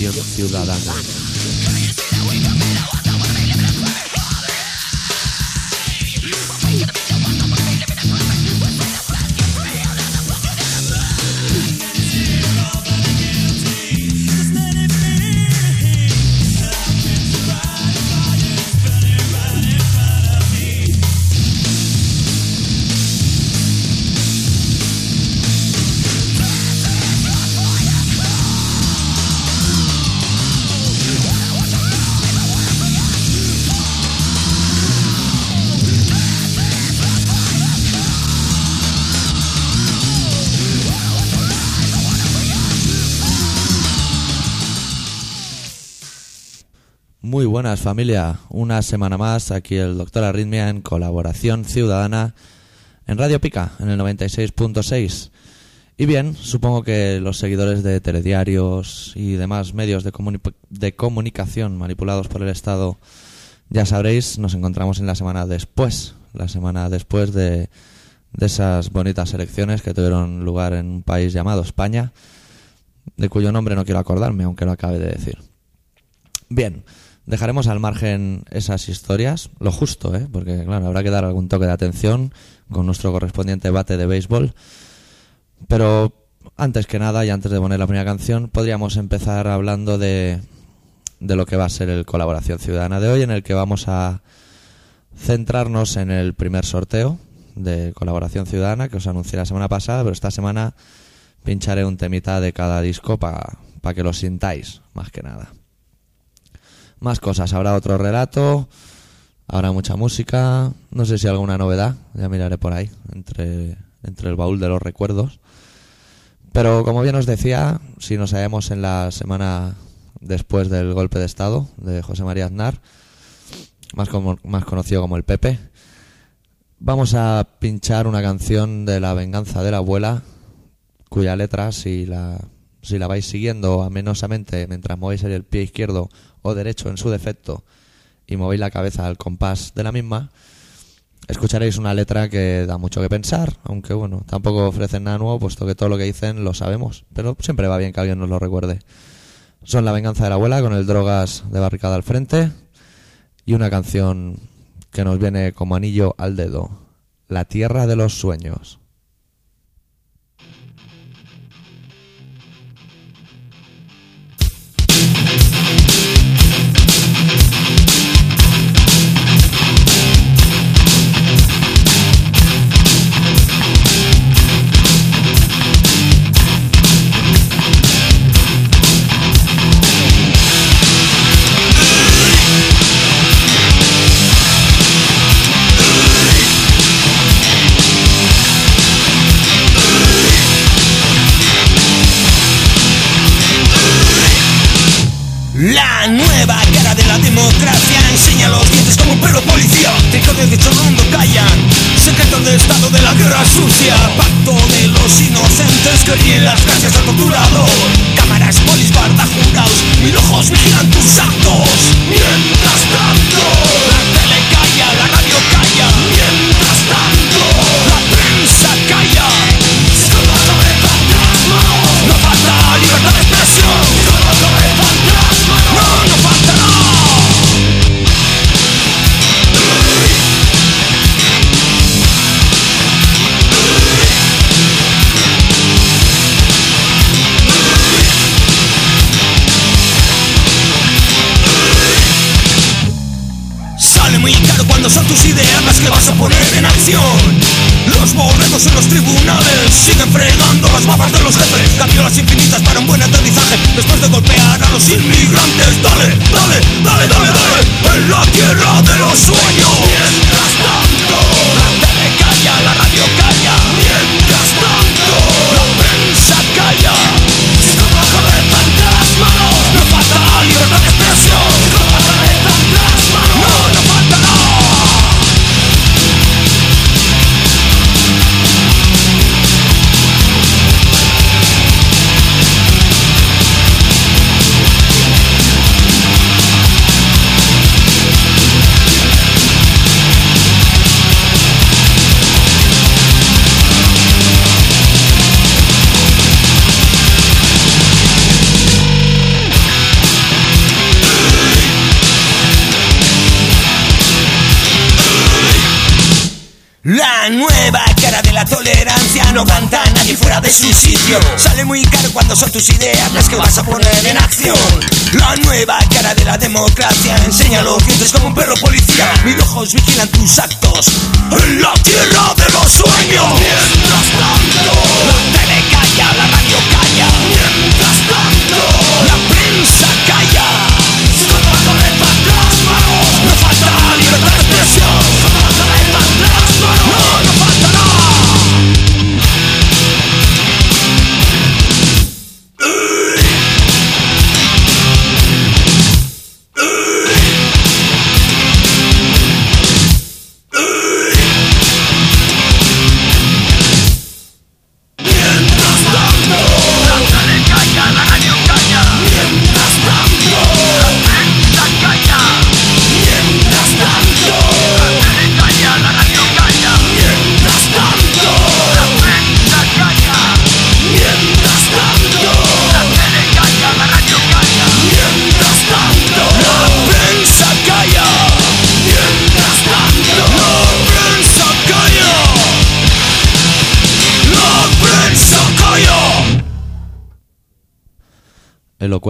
Colaboración ciudadana. Familia, una semana más aquí el doctor Arritmia en colaboración ciudadana en Radio Pica en el 96.6. Y bien, supongo que los seguidores de telediarios y demás medios de, comuni- de comunicación manipulados por el Estado ya sabréis, nos encontramos en la semana después, la semana después de, de esas bonitas elecciones que tuvieron lugar en un país llamado España, de cuyo nombre no quiero acordarme, aunque lo acabe de decir. Bien, dejaremos al margen esas historias, lo justo, ¿eh? porque claro, habrá que dar algún toque de atención con nuestro correspondiente bate de béisbol. Pero antes que nada, y antes de poner la primera canción, podríamos empezar hablando de, de lo que va a ser el Colaboración Ciudadana de hoy, en el que vamos a centrarnos en el primer sorteo de Colaboración Ciudadana que os anuncié la semana pasada, pero esta semana pincharé un temita de cada disco para que lo sintáis, más que nada. Más cosas, habrá otro relato, habrá mucha música, no sé si alguna novedad, ya miraré por ahí, entre, entre el baúl de los recuerdos. Pero como bien os decía, si nos hallamos en la semana después del golpe de Estado de José María Aznar, más, como, más conocido como el Pepe, vamos a pinchar una canción de La venganza de la abuela, cuya letra, si la, si la vais siguiendo amenosamente mientras movéis el pie izquierdo o derecho en su defecto y movéis la cabeza al compás de la misma, escucharéis una letra que da mucho que pensar, aunque bueno, tampoco ofrecen nada nuevo, puesto que todo lo que dicen lo sabemos, pero siempre va bien que alguien nos lo recuerde. Son La venganza de la abuela con el drogas de barricada al frente y una canción que nos viene como anillo al dedo, La tierra de los sueños. No canta nadie fuera de su sitio. Sale muy caro cuando son tus ideas las que vas a poner en acción. La nueva cara de la democracia enseña los dientes como un perro policía. Mis ojos vigilan tus actos en la tierra de los sueños. Mientras tanto, la tele calla, la radio calla.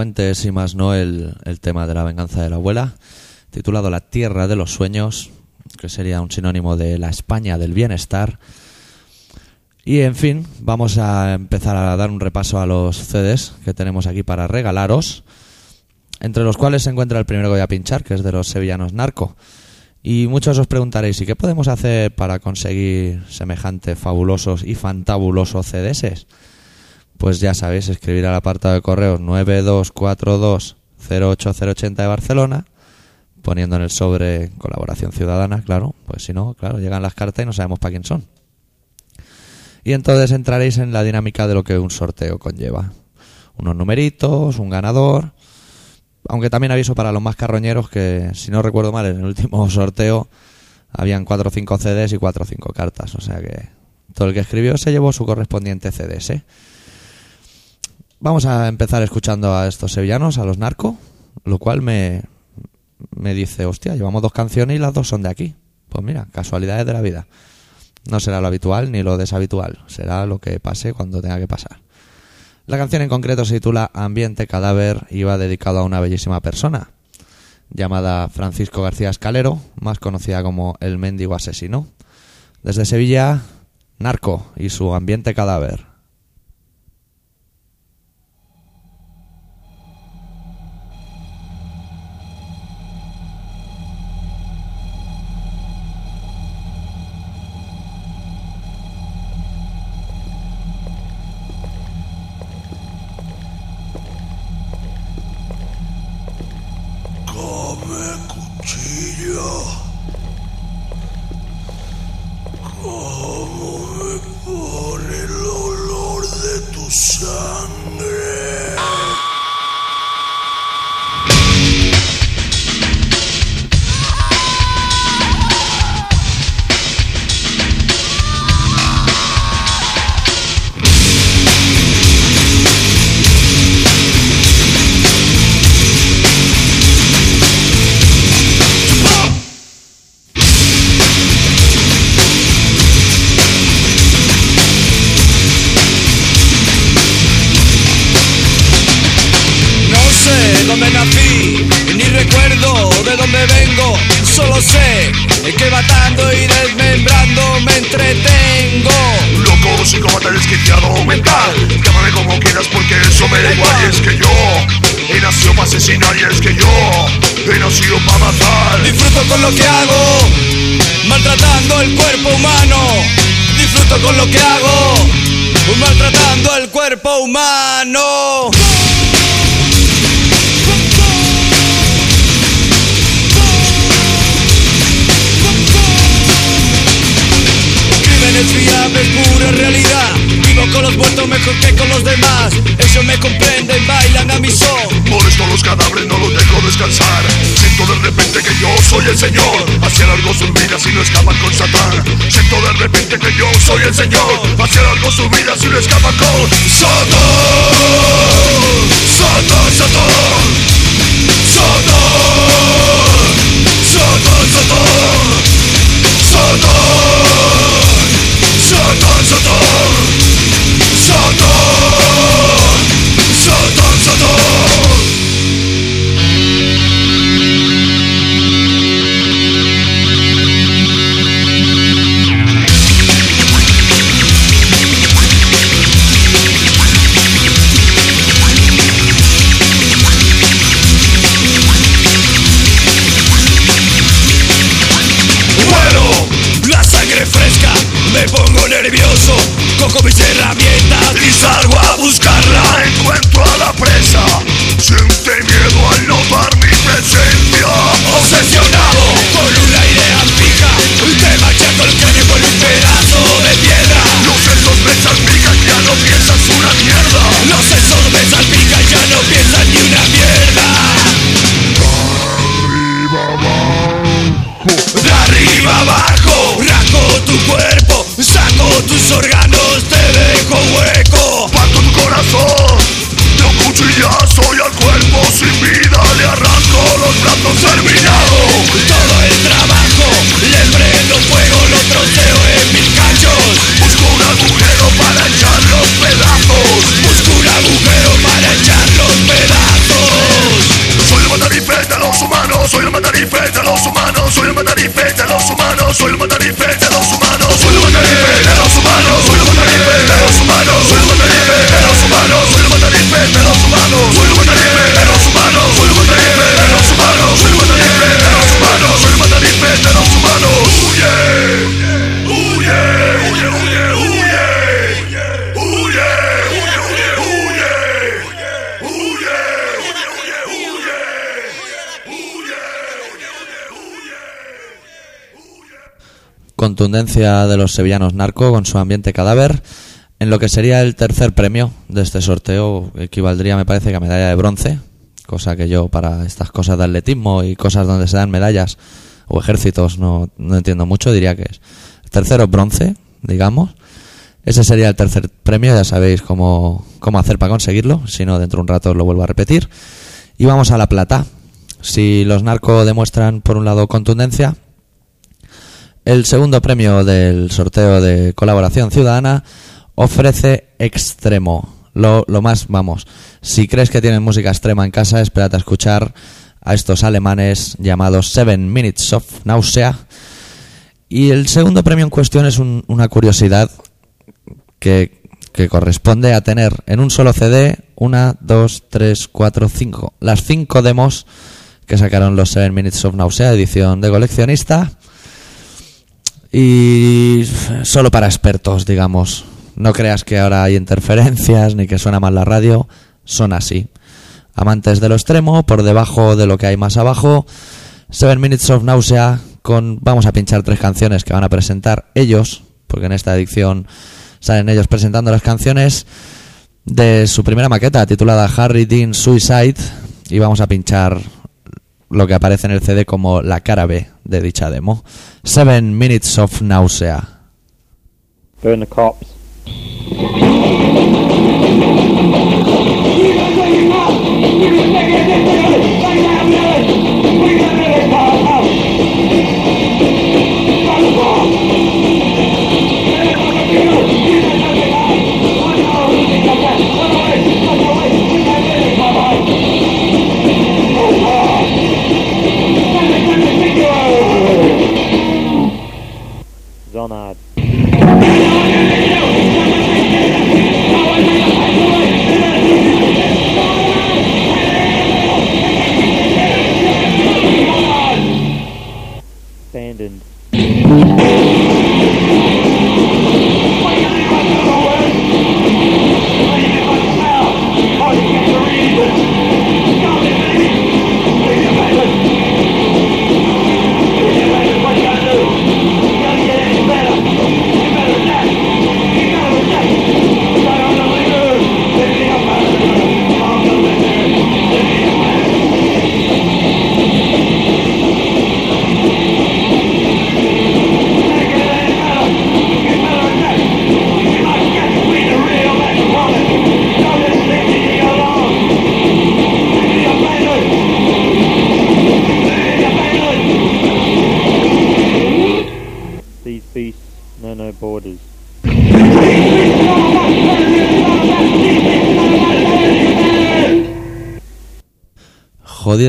Elocuente es y más no el, el tema de la venganza de la abuela, titulado La Tierra de los Sueños, que sería un sinónimo de la España del bienestar. Y en fin, vamos a empezar a dar un repaso a los CDs que tenemos aquí para regalaros, entre los cuales se encuentra el primero que voy a pinchar, que es de los sevillanos Narco. Y muchos os preguntaréis, ¿y qué podemos hacer para conseguir semejantes fabulosos y fantabulosos CDs? Pues ya sabéis, escribir al apartado de correos 9242-08080 de Barcelona, poniendo en el sobre colaboración ciudadana, claro, pues si no, claro, llegan las cartas y no sabemos para quién son. Y entonces entraréis en la dinámica de lo que un sorteo conlleva. Unos numeritos, un ganador, aunque también aviso para los más carroñeros que, si no recuerdo mal, en el último sorteo habían 4 o 5 CDs y 4 o 5 cartas, o sea que todo el que escribió se llevó su correspondiente CDs, ¿eh? Vamos a empezar escuchando a estos sevillanos, a los narcos, lo cual me, me dice, hostia, llevamos dos canciones y las dos son de aquí. Pues mira, casualidades de la vida. No será lo habitual ni lo deshabitual, será lo que pase cuando tenga que pasar. La canción en concreto se titula Ambiente Cadáver y va dedicado a una bellísima persona, llamada Francisco García Escalero, más conocida como El Mendigo Asesino. Desde Sevilla, Narco y su Ambiente Cadáver. Me pongo nervioso. Cojo mis herramientas y salgo Contundencia de los sevillanos narco con su ambiente cadáver. En lo que sería el tercer premio de este sorteo, equivaldría, me parece, que a medalla de bronce. Cosa que yo, para estas cosas de atletismo y cosas donde se dan medallas o ejércitos, no, no entiendo mucho. Diría que es tercero bronce, digamos. Ese sería el tercer premio, ya sabéis cómo, cómo hacer para conseguirlo. Si no, dentro de un rato lo vuelvo a repetir. Y vamos a la plata. Si los narco demuestran, por un lado, contundencia, el segundo premio del sorteo de colaboración ciudadana ofrece extremo. Lo, más, vamos, si crees que tienen música extrema en casa, espérate a escuchar a estos alemanes llamados Seven Minutes of Nausea. Y el segundo premio en cuestión es un- una curiosidad que, que corresponde a tener en un solo CD una, dos, tres, cuatro, cinco. Las cinco demos que sacaron los Seven Minutes of Nausea, edición de coleccionista. Y solo para expertos, digamos. No creas que ahora hay interferencias ni que suena mal la radio. Son así. Amantes de lo extremo, por debajo de lo que hay más abajo. Seven Minutes of Nausea con... Vamos a pinchar tres canciones que van a presentar ellos, porque en esta edición salen ellos presentando las canciones de su primera maqueta titulada Harry Dean Suicide y vamos a pinchar lo que aparece en el CD como la cara B de dicha demo. Seven Minutes of Nausea. Burn the cops.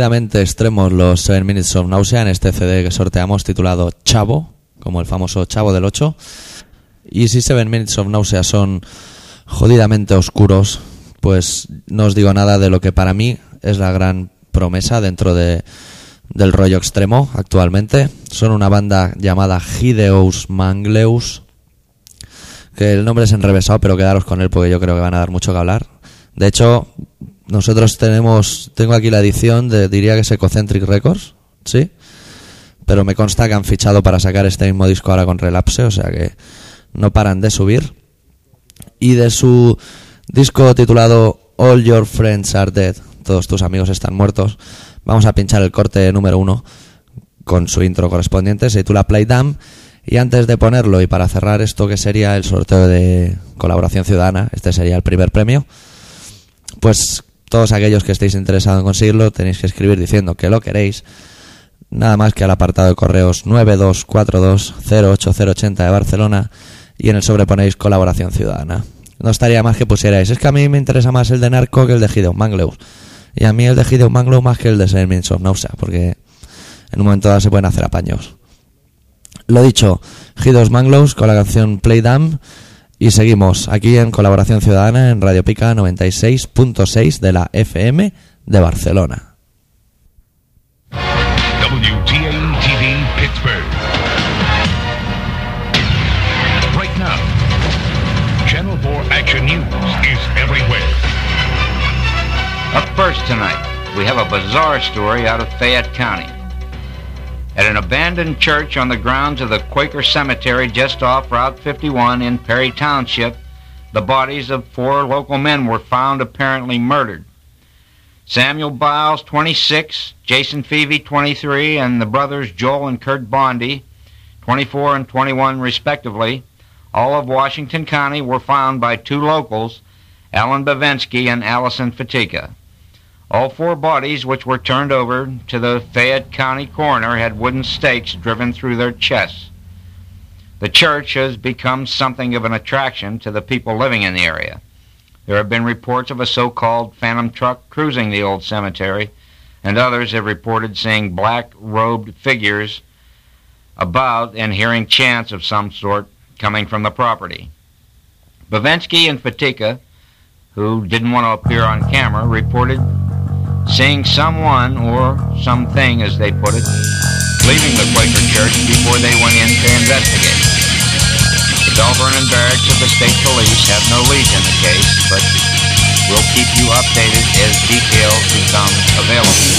Jodidamente extremos los 7 Minutes of Nausea en este CD que sorteamos titulado Chavo, como el famoso Chavo del 8. Y si 7 Minutes of Nausea son jodidamente oscuros, pues no os digo nada de lo que para mí es la gran promesa dentro de, del rollo extremo actualmente. Son una banda llamada Hideous Mangleus, que el nombre es enrevesado, pero quedaros con él porque yo creo que van a dar mucho que hablar. De hecho, nosotros tenemos, tengo aquí la edición de, diría que es Ecocentric Records, ¿sí? Pero me consta que han fichado para sacar este mismo disco ahora con Relapse, o sea que no paran de subir. Y de su disco titulado All Your Friends Are Dead, todos tus amigos están muertos, vamos a pinchar el corte número uno con su intro correspondiente, se titula Play Dumb. Y antes de ponerlo y para cerrar esto que sería el sorteo de colaboración ciudadana, este sería el primer premio, pues todos aquellos que estéis interesados en conseguirlo tenéis que escribir diciendo que lo queréis, nada más que al apartado de correos 9242-08080 de Barcelona y en el sobre ponéis colaboración ciudadana. No estaría más que pusierais, es que a mí me interesa más el de Narco que el de Gideon Mangleus. Y a mí el de Gideon Mangleus más que el de Sermins of Nausea, porque en un momento dado se pueden hacer apaños. Lo dicho, Gideon Mangleus con la canción Play Dumb y seguimos aquí en colaboración ciudadana en Radio Pica 96.6 de la FM de Barcelona. Pittsburgh. Right now, Channel 4 Action News is everywhere. Up first tonight, we have a bizarre story out of Fayette County. At an abandoned church on the grounds of the Quaker Cemetery just off Route 51 in Perry Township, the bodies of four local men were found apparently murdered. Samuel Biles, 26, Jason Feevey, 23, and the brothers Joel and Kurt Bondi, 24 and 21 respectively, all of Washington County, were found by two locals, Alan Bavensky and Allison Fatika. All four bodies, which were turned over to the Fayette County coroner, had wooden stakes driven through their chests. The church has become something of an attraction to the people living in the area. There have been reports of a so-called phantom truck cruising the old cemetery, and others have reported seeing black-robed figures about and hearing chants of some sort coming from the property. Bavensky and Fatika, who didn't want to appear on camera, reported seeing someone or something, as they put it, leaving the Quaker church before they went in to investigate. The Bell and Barracks of the State Police have no lead in the case, but we'll keep you updated as details become available.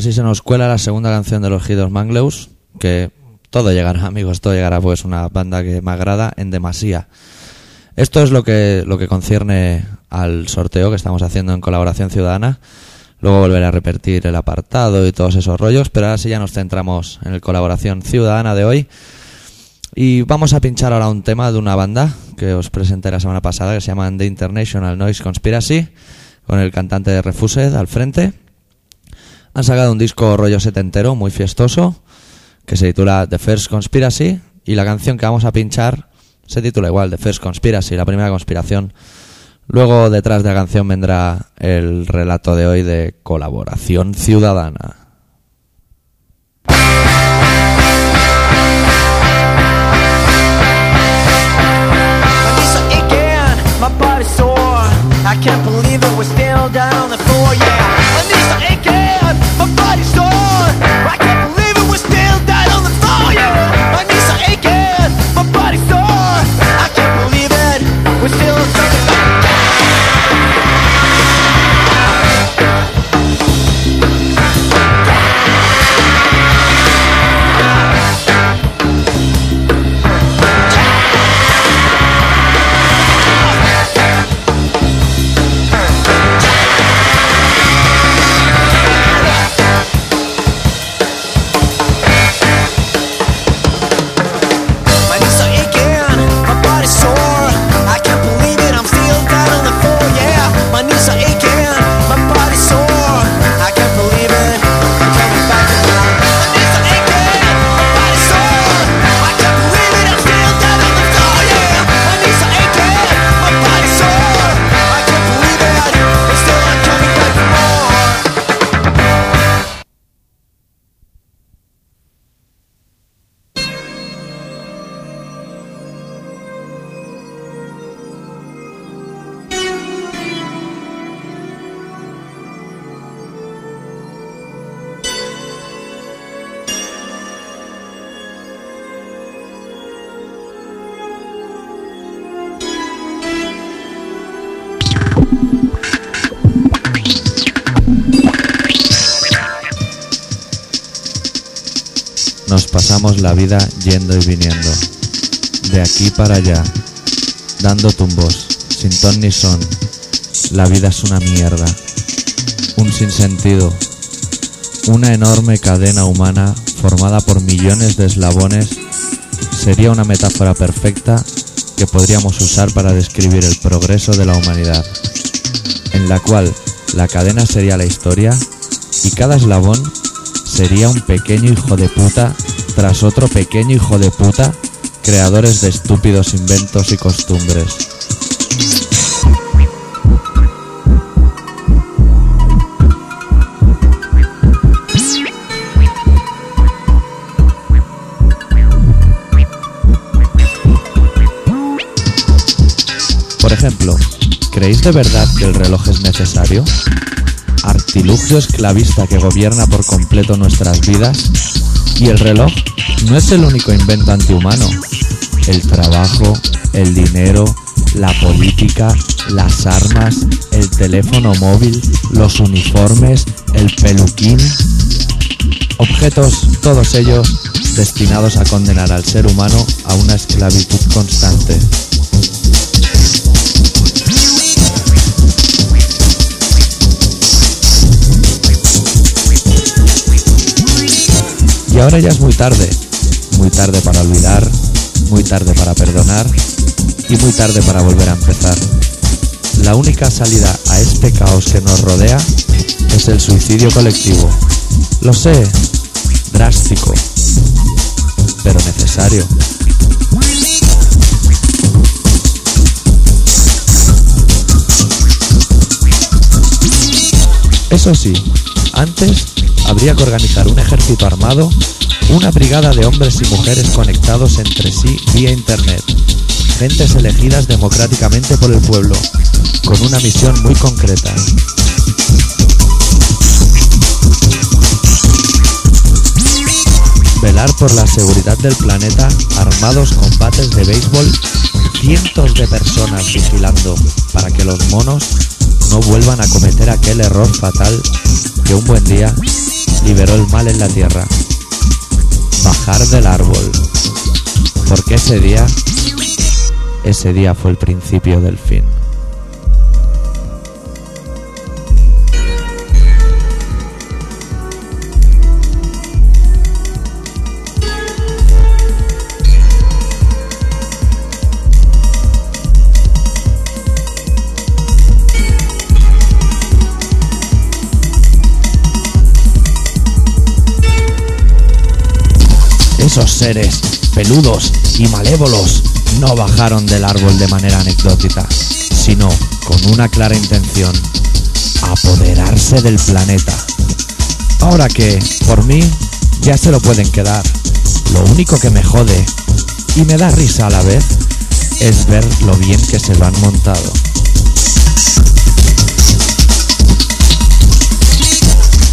Casi se nos cuela la segunda canción de los Gidos Mangleus, que todo llegará, amigos, todo llegará, pues una banda que me agrada en demasía. Esto es lo que, lo que concierne al sorteo que estamos haciendo en colaboración ciudadana. Luego volveré a repetir el apartado y todos esos rollos, pero ahora sí ya nos centramos en el colaboración ciudadana de hoy. Y vamos a pinchar ahora un tema de una banda que os presenté la semana pasada que se llama The International Noise Conspiracy, con el cantante de Refused al frente. Han sacado un disco rollo setentero muy fiestoso que se titula The First Conspiracy y la canción que vamos a pinchar se titula igual The First Conspiracy, la primera conspiración. Luego detrás de la canción vendrá el relato de hoy de colaboración ciudadana. We're ain't my body's sore. I can't believe it, we still down la vida yendo y viniendo, de aquí para allá, dando tumbos, sin ton ni son. La vida es una mierda, un sinsentido, una enorme cadena humana formada por millones de eslabones sería una metáfora perfecta que podríamos usar para describir el progreso de la humanidad, en la cual la cadena sería la historia y cada eslabón sería un pequeño hijo de puta tras otro pequeño hijo de puta, creadores de estúpidos inventos y costumbres. Por ejemplo, ¿creéis de verdad que el reloj es necesario? Artilugio esclavista que gobierna por completo nuestras vidas. Y el reloj no es el único invento antihumano. El trabajo, el dinero, la política, las armas, el teléfono móvil, los uniformes, el peluquín. Objetos, todos ellos, destinados a condenar al ser humano a una esclavitud constante. Ahora ya es muy tarde, muy tarde para olvidar, muy tarde para perdonar y muy tarde para volver a empezar. La única salida a este caos que nos rodea es el suicidio colectivo. Lo sé, drástico, pero necesario. Eso sí, antes habría que organizar un ejército armado, una brigada de hombres y mujeres conectados entre sí vía Internet, gentes elegidas democráticamente por el pueblo, con una misión muy concreta. Velar por la seguridad del planeta armados con bates de béisbol, cientos de personas vigilando para que los monos no vuelvan a cometer aquel error fatal que un buen día liberó el mal en la tierra. Bajar del árbol. Porque ese día, ese día fue el principio del fin. Seres peludos y malévolos no bajaron del árbol de manera anecdótica, sino con una clara intención, apoderarse del planeta. Ahora que, por mí, ya se lo pueden quedar. Lo único que me jode y me da risa a la vez es ver lo bien que se lo han montado.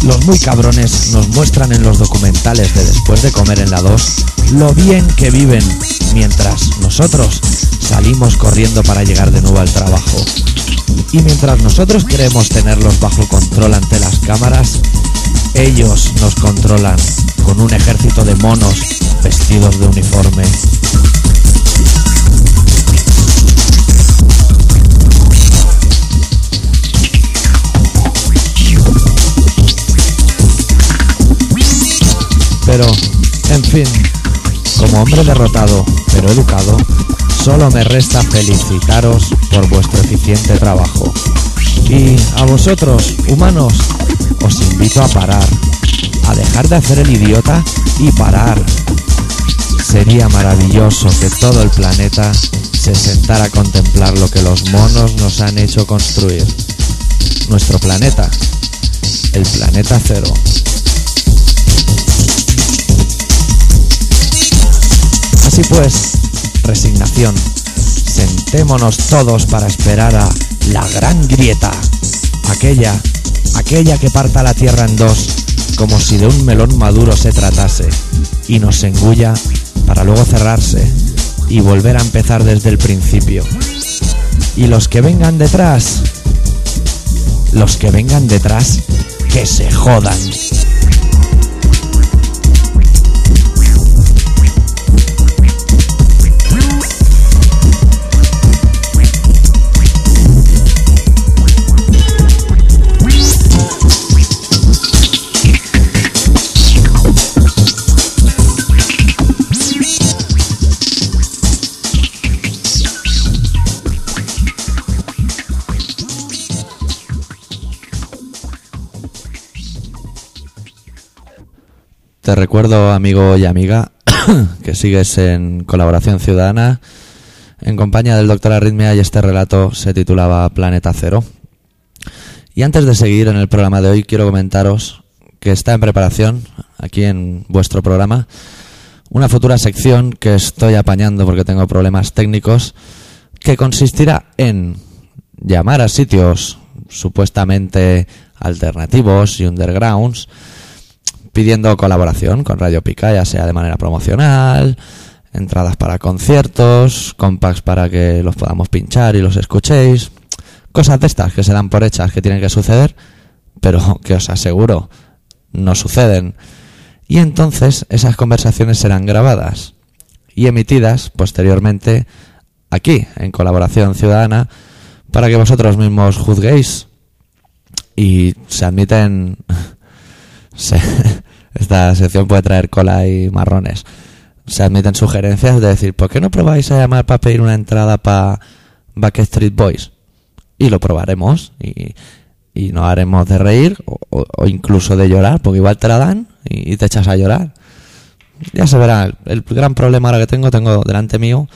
Los muy cabrones nos muestran en los documentales de Después de comer en la 2 lo bien que viven mientras nosotros salimos corriendo para llegar de nuevo al trabajo. Y mientras nosotros queremos tenerlos bajo control ante las cámaras, ellos nos controlan con un ejército de monos vestidos de uniforme. Pero, en fin, como hombre derrotado pero educado, solo me resta felicitaros por vuestro eficiente trabajo. Y a vosotros, humanos, os invito a parar, a dejar de hacer el idiota y parar. Sería maravilloso que todo el planeta se sentara a contemplar lo que los monos nos han hecho construir. Nuestro planeta, el planeta cero. Así pues, resignación. Sentémonos todos para esperar a la gran grieta. Aquella, aquella que parta la tierra en dos, como si de un melón maduro se tratase, y nos engulla para luego cerrarse y volver a empezar desde el principio. Y los que vengan detrás, los que vengan detrás, que se jodan. Te recuerdo, amigo y amiga, que sigues en Colaboración Ciudadana en compañía del doctor Arritmia y este relato se titulaba Planeta Cero. Y antes de seguir en el programa de hoy, quiero comentaros que está en preparación, aquí en vuestro programa, una futura sección que estoy apañando porque tengo problemas técnicos, que consistirá en llamar a sitios supuestamente alternativos y undergrounds, pidiendo colaboración con Radio Pica, ya sea de manera promocional, entradas para conciertos, compacts para que los podamos pinchar y los escuchéis, cosas de estas que se dan por hechas que tienen que suceder, pero que os aseguro no suceden. Y entonces esas conversaciones serán grabadas y emitidas posteriormente aquí, en colaboración ciudadana, para que vosotros mismos juzguéis y se admiten se- esta sección puede traer cola y marrones. Se admiten sugerencias de decir, ¿por qué no probáis a llamar para pedir una entrada para Backstreet Boys? Y lo probaremos y, y nos haremos de reír o, incluso de llorar, porque igual te la dan y, y te echas a llorar. Ya se verá, el, el gran problema ahora que tengo, tengo delante mío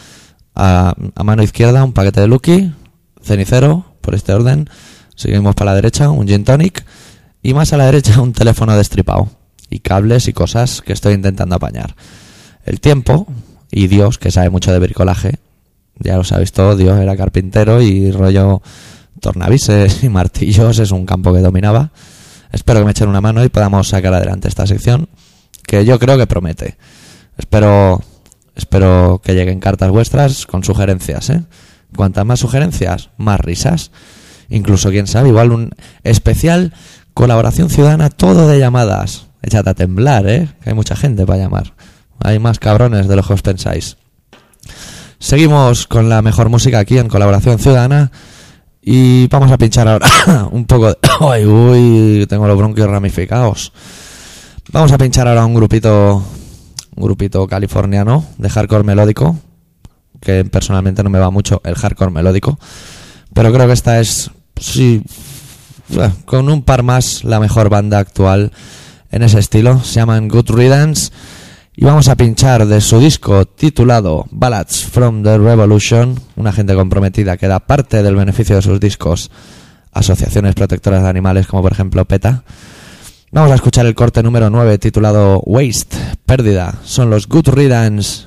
a, a mano izquierda un paquete de Lucky, cenicero, por este orden. Seguimos para la derecha, un gin tonic. Y más a la derecha, un teléfono destripado. Y cables y cosas que estoy intentando apañar. El tiempo, y Dios, que sabe mucho de bricolaje, ya lo sabéis todo, Dios era carpintero y rollo tornavises y martillos es un campo que dominaba. Espero que me echen una mano y podamos sacar adelante esta sección, que yo creo que promete. Espero, espero que lleguen cartas vuestras con sugerencias, ¿eh? Cuantas más sugerencias, más risas. Incluso, quién sabe, igual un especial colaboración ciudadana todo de llamadas. échate a temblar, ¿eh? Que hay mucha gente para llamar. Hay más cabrones de lo que os pensáis. Seguimos con la mejor música aquí en Colaboración Ciudadana. Y vamos a pinchar ahora un poco de... ¡Ay, uy! Tengo los bronquios ramificados. Vamos a pinchar ahora un grupito... Un grupito californiano de hardcore melódico. Que personalmente no me va mucho el hardcore melódico. Pero creo que esta es... Sí... Con un par más la mejor banda actual en ese estilo. Se llaman Good Riddance. Y vamos a pinchar de su disco titulado Ballads from the Revolution, una gente comprometida que da parte del beneficio de sus discos asociaciones protectoras de animales como por ejemplo PETA. Vamos a escuchar el corte número 9 titulado Waste, pérdida. Son los Good Riddance.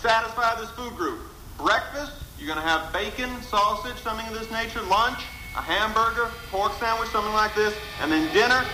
Satisfy this food group. Breakfast, you're going to have bacon, sausage, something of this nature. Lunch, a hamburger, pork sandwich, something like this. And then dinner,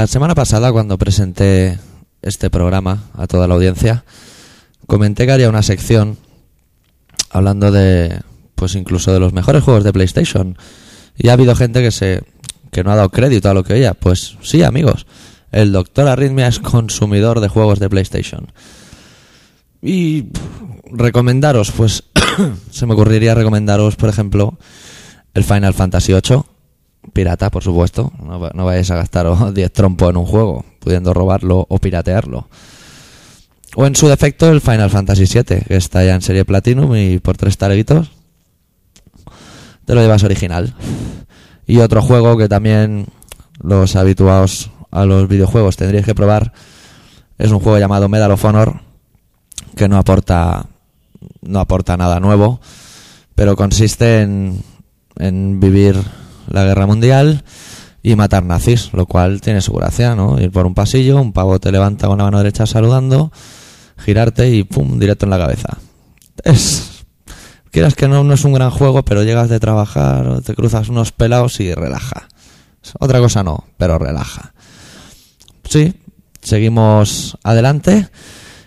La semana pasada, cuando presenté este programa a toda la audiencia, comenté que haría una sección hablando de, pues incluso de los mejores juegos de PlayStation. Y ha habido gente que se, que no ha dado crédito a lo que oía. Pues sí, amigos, el Doctor Arritmia es consumidor de juegos de PlayStation. Y recomendaros, pues se me ocurriría recomendaros, por ejemplo, el Final Fantasy VIII, pirata, por supuesto. No, no vayáis a gastaros 10 trompos en un juego, pudiendo robarlo o piratearlo. O en su defecto el Final Fantasy VII, que está ya en serie Platinum y por tres tareguitos te lo llevas original. Y otro juego que también los habituados a los videojuegos tendríais que probar es un juego llamado Medal of Honor que no aporta no aporta nada nuevo, pero consiste en, en vivir la guerra mundial y matar nazis, lo cual tiene su gracia, ¿no? Ir por un pasillo, un pavo te levanta con la mano derecha saludando, girarte y pum, directo en la cabeza. Es quieras que no, no es un gran juego, pero llegas de trabajar, te cruzas unos pelados y relaja. Otra cosa no, pero relaja. Sí, seguimos adelante.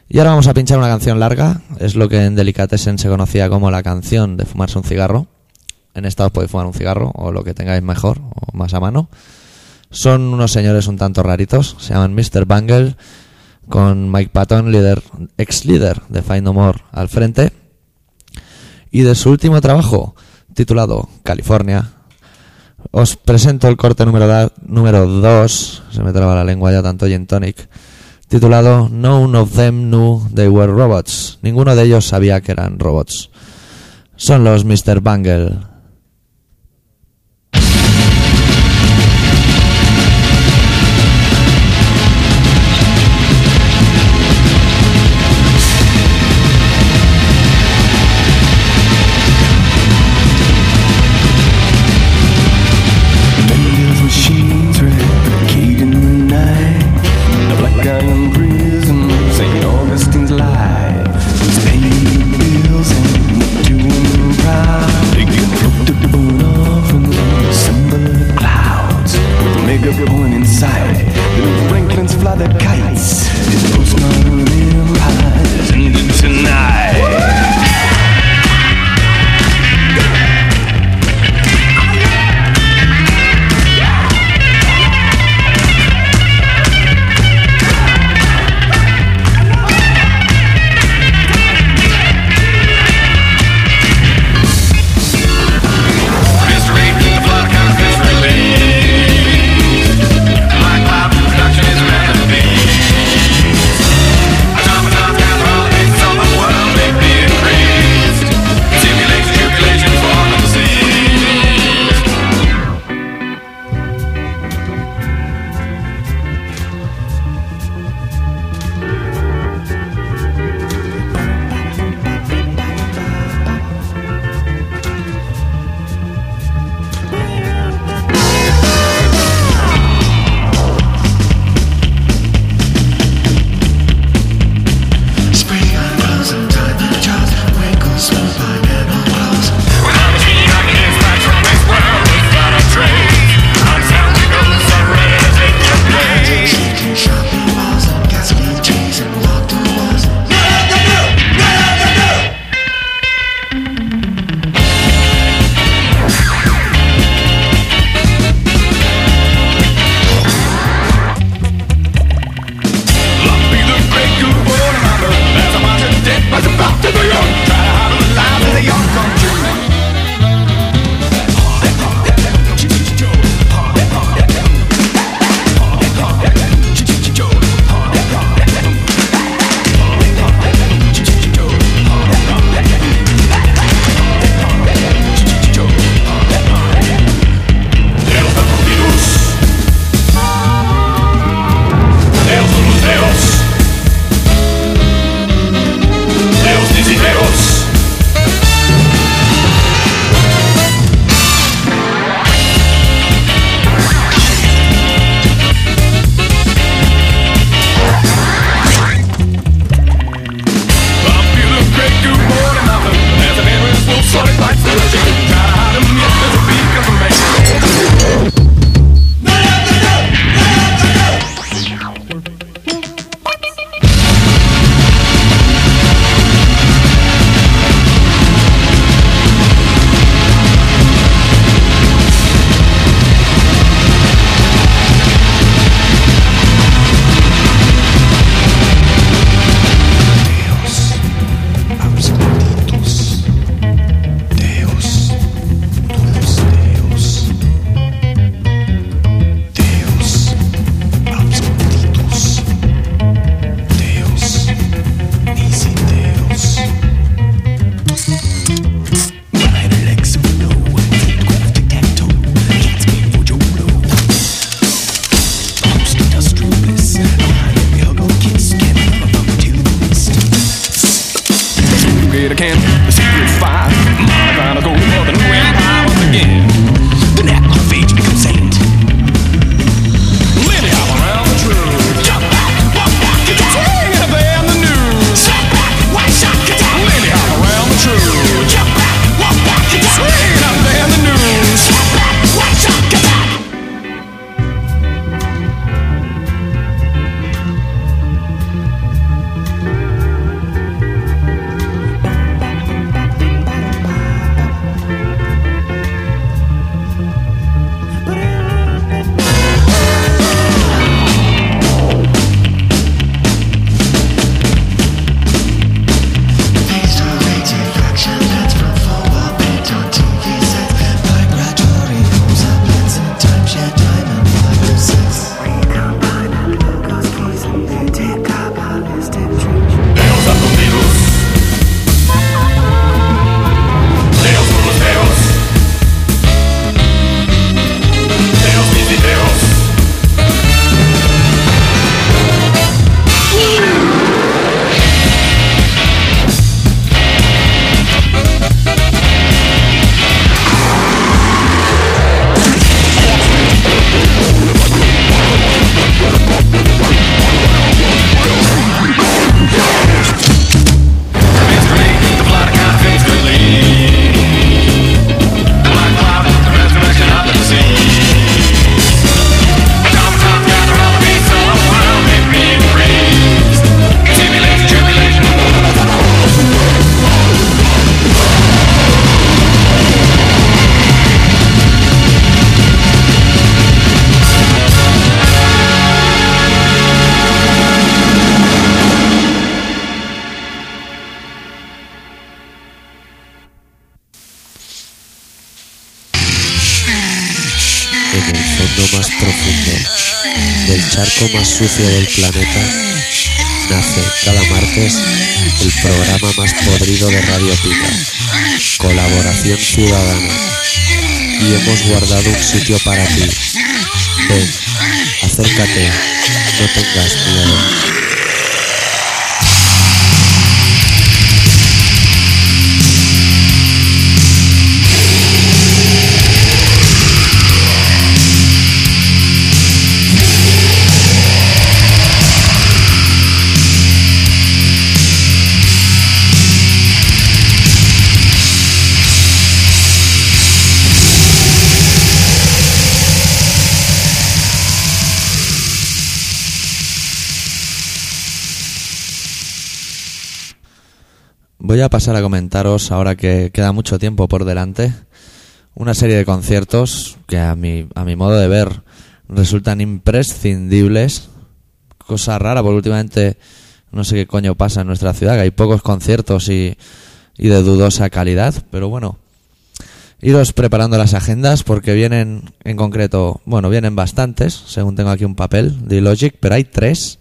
Y ahora vamos a pinchar una canción larga. Es lo que en Delicatessen se conocía como la canción de fumarse un cigarro. En esta os podéis fumar un cigarro o lo que tengáis mejor o más a mano. Son unos señores un tanto raritos. Se llaman Mr. Bangle con Mike Patton, líder, ex líder de Find No More al frente. Y de su último trabajo, titulado California, os presento el corte número, da- número 2, se me traba la lengua ya tanto gin tonic, titulado None of them knew they were robots. Ninguno de ellos sabía que eran robots. Son los Mr. Bangle. it. I can't. Charco más sucio del planeta nace cada martes el programa más podrido de Radio Pica, Colaboración Ciudadana. Y hemos guardado un sitio para ti. Ven, acércate, no tengas miedo. Voy a pasar a comentaros, ahora que queda mucho tiempo por delante, una serie de conciertos que a mi, a mi modo de ver resultan imprescindibles. Cosa rara, porque últimamente no sé qué coño pasa en nuestra ciudad, que hay pocos conciertos y, y de dudosa calidad, pero bueno, iros preparando las agendas porque vienen en concreto, bueno, vienen bastantes, según tengo aquí un papel de Logic, pero hay tres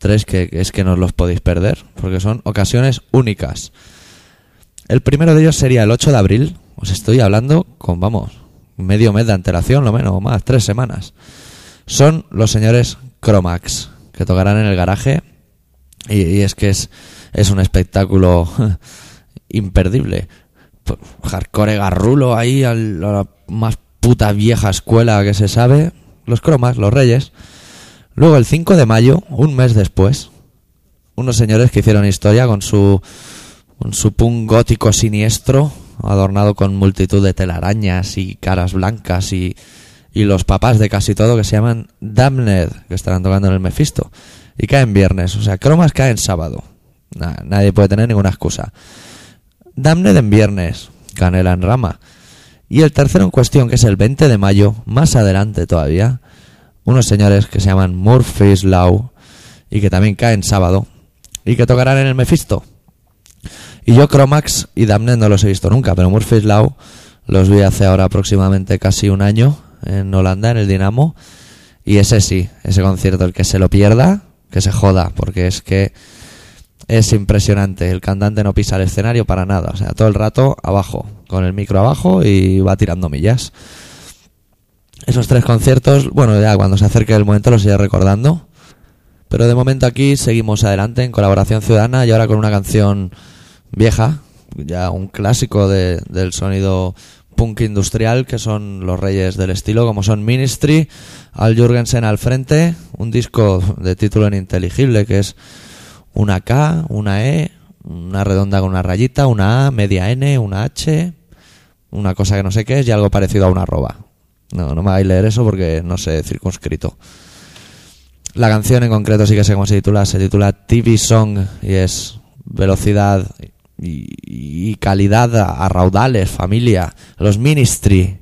tres que es que no os los podéis perder, porque son ocasiones únicas. El primero de ellos sería el 8 de abril, os estoy hablando con, vamos, medio mes de antelación, lo menos, o más, tres semanas. Son los señores Cromax, que tocarán en el garaje, y, es que es, es un espectáculo imperdible. Hardcore garrulo ahí, a la más puta vieja escuela que se sabe. Los Cromax, los Reyes. Luego el 5 de mayo, un mes después, unos señores que hicieron historia con su con punk gótico siniestro, adornado con multitud de telarañas y caras blancas y, y los papás de casi todo que se llaman Damned, que estarán tocando en el Mephisto. Y caen viernes, o sea, Cromas cae en sábado. Na- nadie puede tener ninguna excusa. Damned en viernes, Canela en rama. Y el tercero en cuestión, que es el 20 de mayo, más adelante todavía, unos señores que se llaman Murphy's Law y que también caen sábado y que tocarán en el Mephisto. Y yo Cromax y Damned no los he visto nunca, pero Murphy's Law los vi hace ahora aproximadamente casi un año en Holanda, en el Dinamo. Y ese sí, ese concierto, el que se lo pierda, que se joda, porque es que es impresionante. El cantante no pisa el escenario para nada, o sea, todo el rato abajo, con el micro abajo y va tirando millas. Esos tres conciertos, bueno, ya cuando se acerque el momento los iré recordando. Pero de momento aquí seguimos adelante en colaboración ciudadana y ahora con una canción vieja, ya un clásico de- del sonido punk industrial, que son los reyes del estilo, como son Ministry, Al Jurgensen al frente, un disco de título ininteligible, que es una K, una E, una redonda con una rayita, una A, media N, una H, una cosa que no sé qué es y algo parecido a una arroba. No, no me hagáis leer eso porque no sé circunscrito. La canción en concreto sí que sé cómo se titula, se titula TV Song y es velocidad y, y calidad a, a raudales, familia, los Ministry.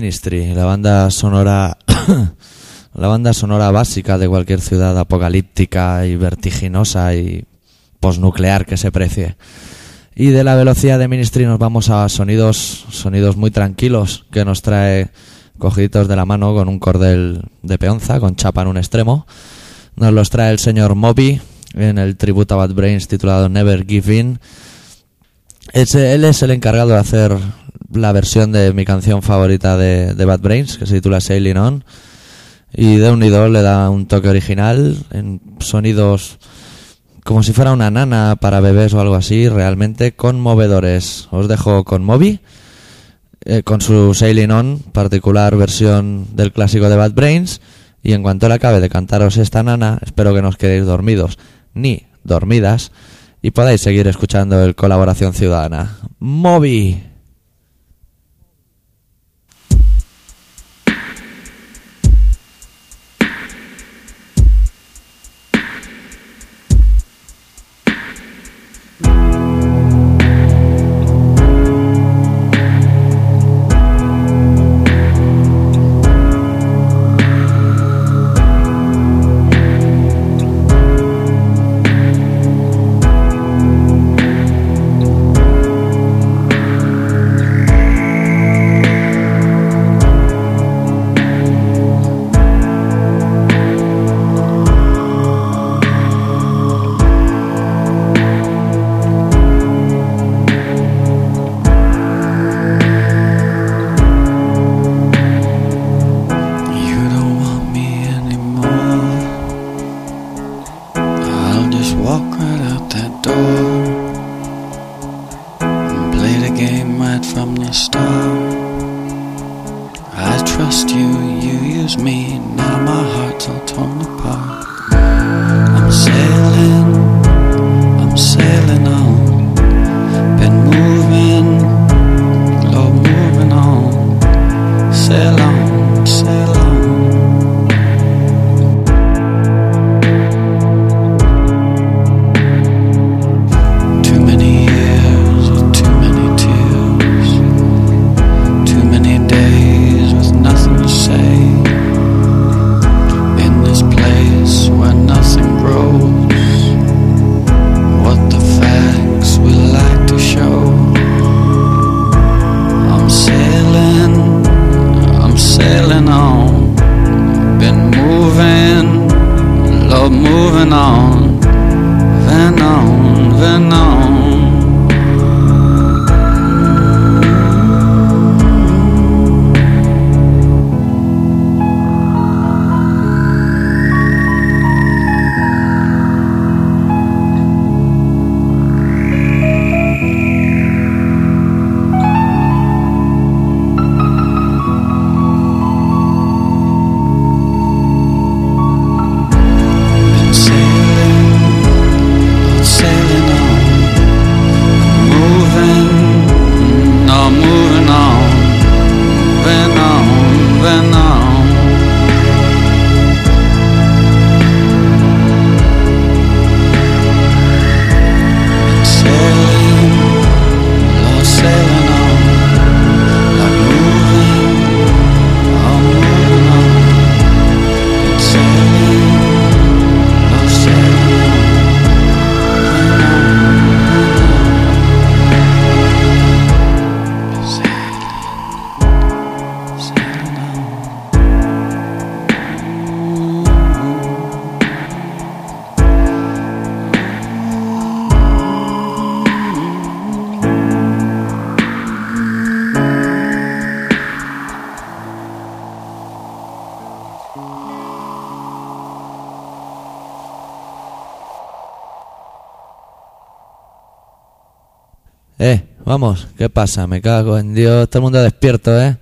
Ministry, la banda sonora la banda sonora básica de cualquier ciudad apocalíptica y vertiginosa y posnuclear que se precie. Y de la velocidad de Ministry nos vamos a sonidos sonidos muy tranquilos que nos trae cogiditos de la mano con un cordel de peonza con chapa en un extremo. Nos los trae el señor Moby en el tributo a Bad Brains titulado Never Give In. Él es el encargado de hacer la versión de mi canción favorita de, Bad Brains, que se titula Sailing On. Y de unido le da un toque original en sonidos como si fuera una nana para bebés o algo así, realmente conmovedores. Os dejo con Moby, eh, con su Sailing On, particular versión del clásico de Bad Brains. Y en cuanto le acabe de cantaros esta nana, espero que no os quedéis dormidos, ni dormidas, y podáis seguir escuchando el Colaboración Ciudadana. Moby. Moving on, then on, then on. ¿Qué pasa? Me cago en Dios, todo el mundo despierto, ¿eh?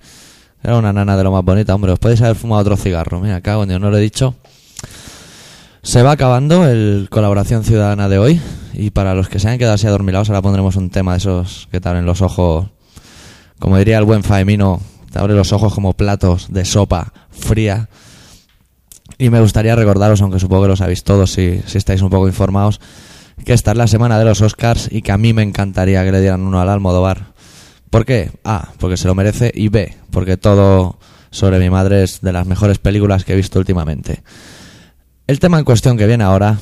Era una nana de lo más bonita, hombre. Os podéis haber fumado otro cigarro. Mira, cago en Dios, no lo he dicho. Se va acabando el colaboración ciudadana de hoy. Y para los que se han quedado así adormilados, ahora pondremos un tema de esos que te abren los ojos. Como diría el buen Faemino, te abre los ojos como platos de sopa fría. Y me gustaría recordaros, aunque supongo que lo sabéis todos si estáis un poco informados, que esta es la semana de los Oscars y que a mí me encantaría que le dieran uno al Almodóvar. ¿Por qué? A, porque se lo merece y B, porque todo sobre mi madre es de las mejores películas que he visto últimamente. El tema en cuestión que viene ahora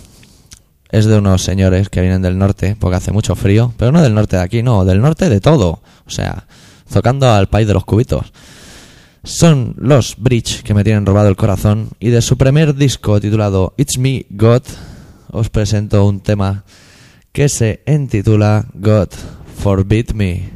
es de unos señores que vienen del norte, porque hace mucho frío, pero no del norte de aquí, no, del norte de todo. O sea, tocando al país de los cubitos. Son los Bridge que me tienen robado el corazón y de su primer disco titulado It's Me God os presento un tema que se intitula God Forbid Me.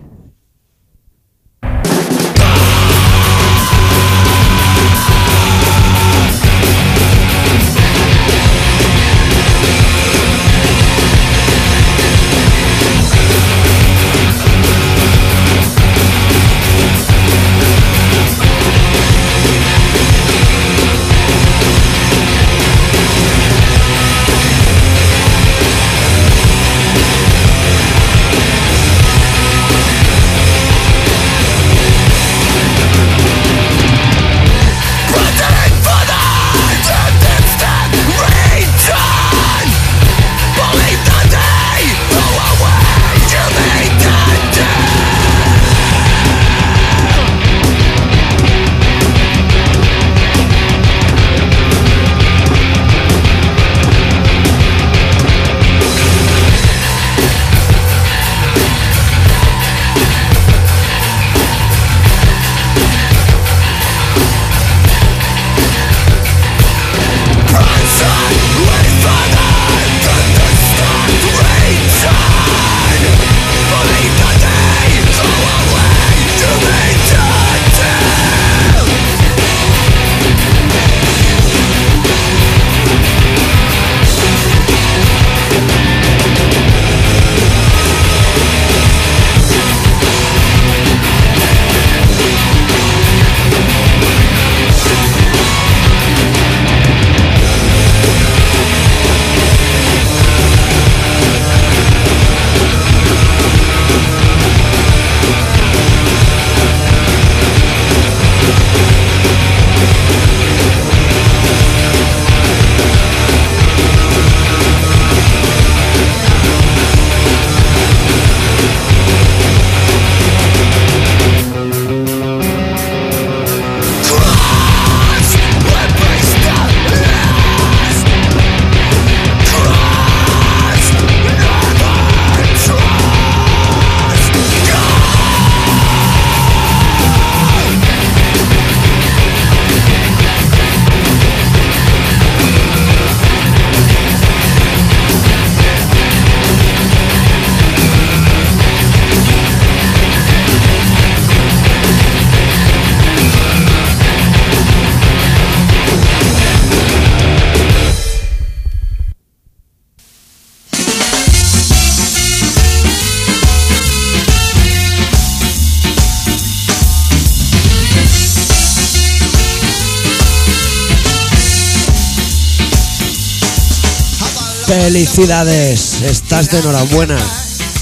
Felicidades, estás de enhorabuena.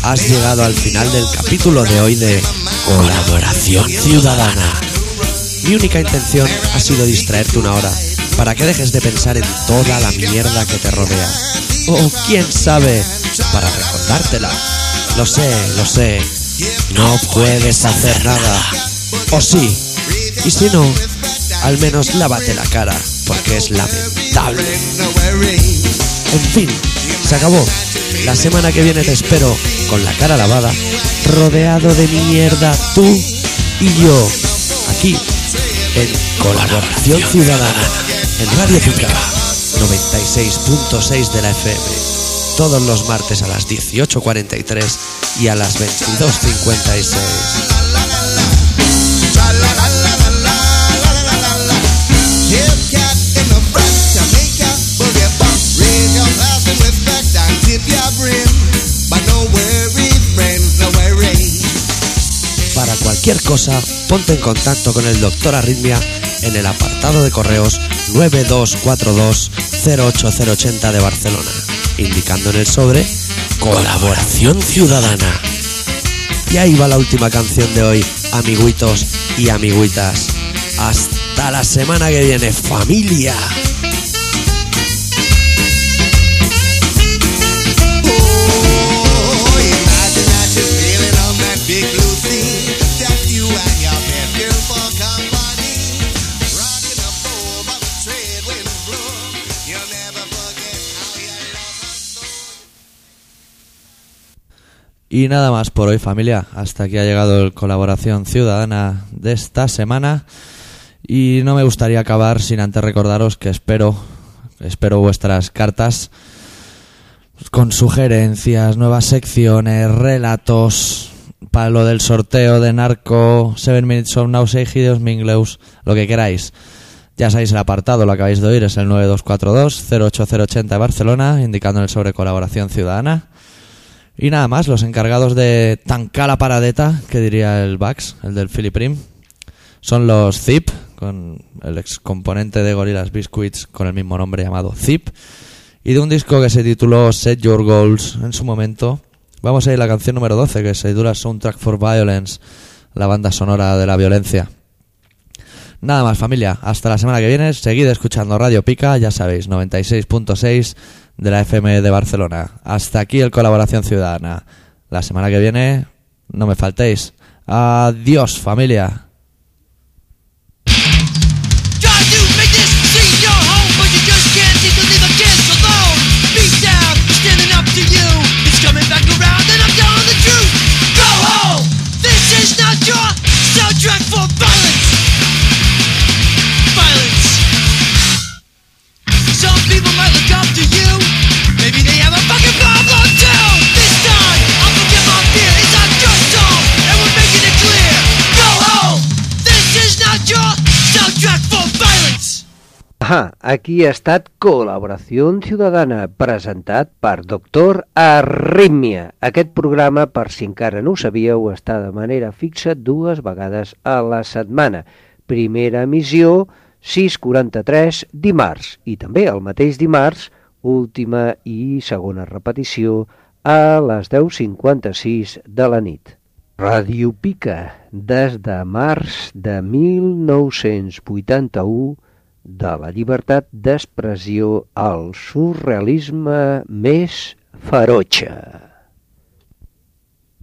Has llegado al final del capítulo de hoy de Colaboración Ciudadana. Mi única intención ha sido distraerte una hora para que dejes de pensar en toda la mierda que te rodea. O quién sabe, para recordártela. Lo sé, lo sé. No puedes hacer nada. O sí. Y si no, al menos lávate la cara, porque es lamentable. En fin, se acabó. La semana que viene te espero con la cara lavada, rodeado de mierda tú y yo, aquí, en Colaboración Ciudadana, en Radio Pica, 96.6 de la FM, todos los martes a las 18.43 y a las 22.56. cualquier cosa, ponte en contacto con el Doctor Arritmia en el apartado de correos 9242-08080 de Barcelona, indicando en el sobre Colaboración Ciudadana. Y ahí va la última canción de hoy, amiguitos y amiguitas. Hasta la semana que viene, familia. Y nada más por hoy familia, hasta aquí ha llegado el colaboración ciudadana de esta semana y no me gustaría acabar sin antes recordaros que espero, espero vuestras cartas con sugerencias, nuevas secciones, relatos para lo del sorteo de Narco, 7 Minutes of Nausea y Gideos Mingleus, lo que queráis. Ya sabéis el apartado, lo acabáis de oír, es el 9242-08080 de Barcelona, indicando en el sobre colaboración ciudadana. Y nada más, los encargados de tancar la paradeta, que diría el Bax, el del Philip Prim, son los Zip, con el ex componente de Gorillaz Biscuits con el mismo nombre llamado Zip, y de un disco que se tituló Set Your Goals en su momento. Vamos a ir a la canción número 12, que se titula Soundtrack for Violence, la banda sonora de la violencia. Nada más familia, hasta la semana que viene, seguid escuchando Radio Pica, ya sabéis, 96.6 de la FM de Barcelona. Hasta aquí el Colaboración Ciudadana. La semana que viene, no me faltéis. Adiós familia. Ah, aquí ha estat Col·laboració Ciudadana, presentat per Doctor Arrítmia. Aquest programa, per si encara no ho sabíeu, està de manera fixa dues vegades a la setmana. Primera emissió, 6.43 dimarts, i també el mateix dimarts, última i segona repetició, a les 10.56 de la nit. Ràdio Pica, des de març de 1981, de la llibertat d'expressió al surrealisme més ferotge.